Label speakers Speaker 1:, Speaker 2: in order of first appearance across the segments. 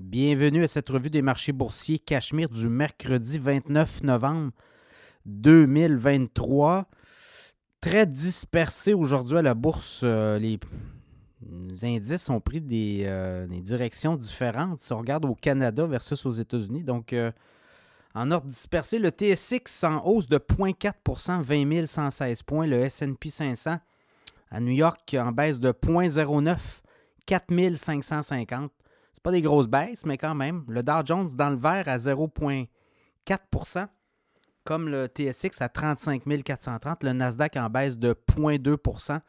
Speaker 1: Bienvenue à cette revue des marchés boursiers Cachemire du mercredi 29 novembre 2023. Très dispersé aujourd'hui à la bourse. Euh, les, indices ont pris euh, des, directions différentes. Si on regarde au Canada versus aux États-Unis, donc euh, en ordre dispersé, le TSX en hausse de 0,4% 20 116 points. Le SP 500 à New York en baisse de 0,09 4 550 pas des grosses baisses, mais quand même. Le Dow Jones dans le vert à 0,4% comme le TSX à 35 430. Le Nasdaq en baisse de 0,2%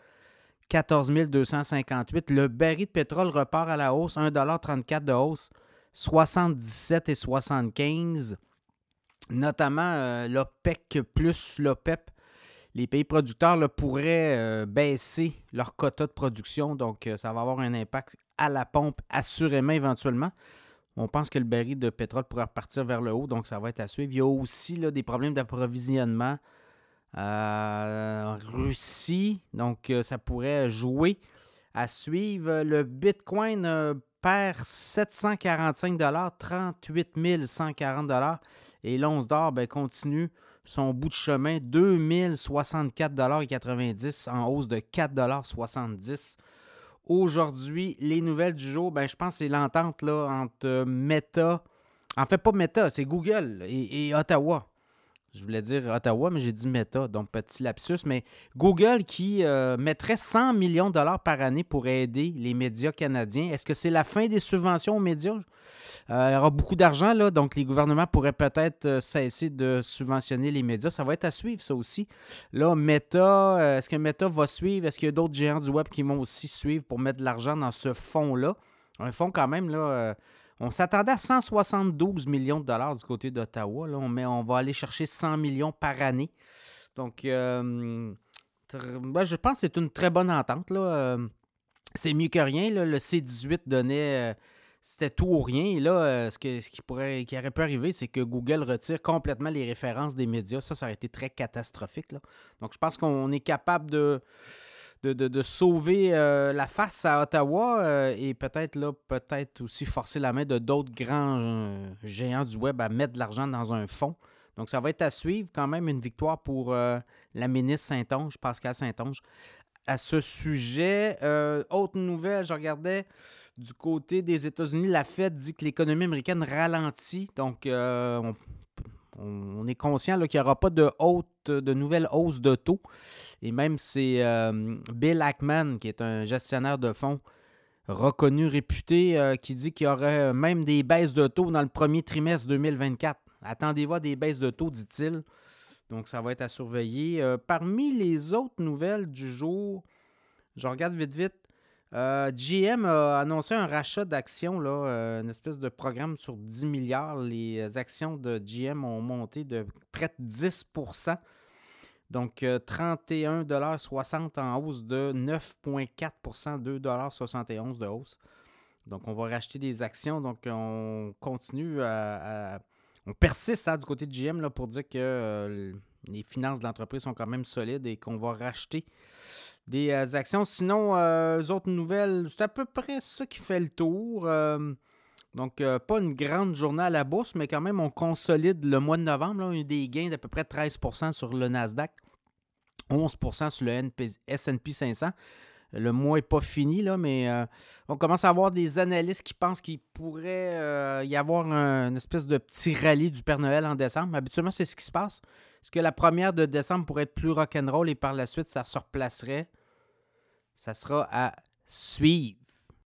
Speaker 1: 14 258. Le baril de pétrole repart à la hausse, 1,34 de hausse, 77,75 Notamment euh, l'OPEC plus l'OPEP les pays producteurs pourraient euh, baisser leur quota de production, donc euh, ça va avoir un impact à la pompe, assurément éventuellement. On pense que le baril de pétrole pourrait repartir vers le haut, donc ça va être à suivre. Il y a aussi des problèmes d'approvisionnement en Russie, donc euh, ça pourrait jouer à suivre. Le Bitcoin perd 745 38 140 et l'once d'or ben, continue son bout de chemin, 2064,90 en hausse de 4,70 Aujourd'hui, les nouvelles du jour, ben, je pense que c'est l'entente entre Meta, en fait pas Meta, c'est Google et Ottawa. Je voulais dire Ottawa, mais j'ai dit Meta, donc petit lapsus. Mais Google qui euh, mettrait 100 millions de dollars par année pour aider les médias canadiens. Est-ce que c'est la fin des subventions aux médias? Euh, il y aura beaucoup d'argent, là, donc les gouvernements pourraient peut-être euh, cesser de subventionner les médias. Ça va être à suivre, ça aussi. Là, Meta, est-ce que Meta va suivre? Est-ce qu'il y a d'autres géants du web qui vont aussi suivre pour mettre de l'argent dans ce fonds-là? Un fonds quand même, là on s'attendait à 172 millions de dollars du côté d'Ottawa. On, on va aller chercher 100 millions par année. Donc, euh, ben, je pense que c'est une très bonne entente. Euh, c'est mieux que rien. Le C18 donnait. Euh, c'était tout ou rien. Et là, ce, qui, pourrait, qui aurait pu arriver, c'est que Google retire complètement les références des médias. Ça, ça aurait été très catastrophique. Donc, je pense qu'on est capable de de, sauver euh, la face à Ottawa euh, et peut-être là, peut-être aussi forcer la main de d'autres grands euh, géants du web à mettre de l'argent dans un fonds. Donc, ça va être à suivre quand même une victoire pour la ministre Saint-Onge, Pascal Saint-Onge. À ce sujet, autre nouvelle, je regardais du côté des États-Unis, la Fed dit que l'économie américaine ralentit. Donc, on on, est conscient qu'il n'y aura pas de, haute, de nouvelles hausses de taux. Et même c'est euh, Bill Ackman, qui est un gestionnaire de fonds reconnu, réputé, euh, qui dit qu'il y aurait même des baisses de taux dans le premier trimestre 2024. Attendez-vous à des baisses de taux, dit-il. Donc, ça va être à surveiller. Euh, parmi les autres nouvelles du jour, je regarde vite, vite. Euh, GM a annoncé un rachat d'actions, euh, une espèce de programme sur 10 milliards. Les actions de GM ont monté de près de 10% donc, 31,60 euh, en hausse de 9,4% 2,71 de hausse. Donc, on va racheter des actions. Donc, on continue à. on persiste hein, du côté de GM là, pour dire que les finances de l'entreprise sont quand même solides et qu'on va racheter des euh, actions. Sinon, euh, autres nouvelles, c'est à peu près ça qui fait le tour. Euh, donc, pas une grande journée à la bourse, mais quand même, on consolide le mois de novembre. on a eu des gains d'à peu près 13% sur le Nasdaq, 11% sur le SP 500. Le mois n'est pas fini, mais on commence à avoir des analystes qui pensent qu'il pourrait y avoir une espèce de petit rallye du Père Noël en décembre. Habituellement, c'est ce qui se passe. Est-ce que la première de décembre pourrait être plus rock'n'roll et par la suite, ça se replacerait? Ça sera à suivre.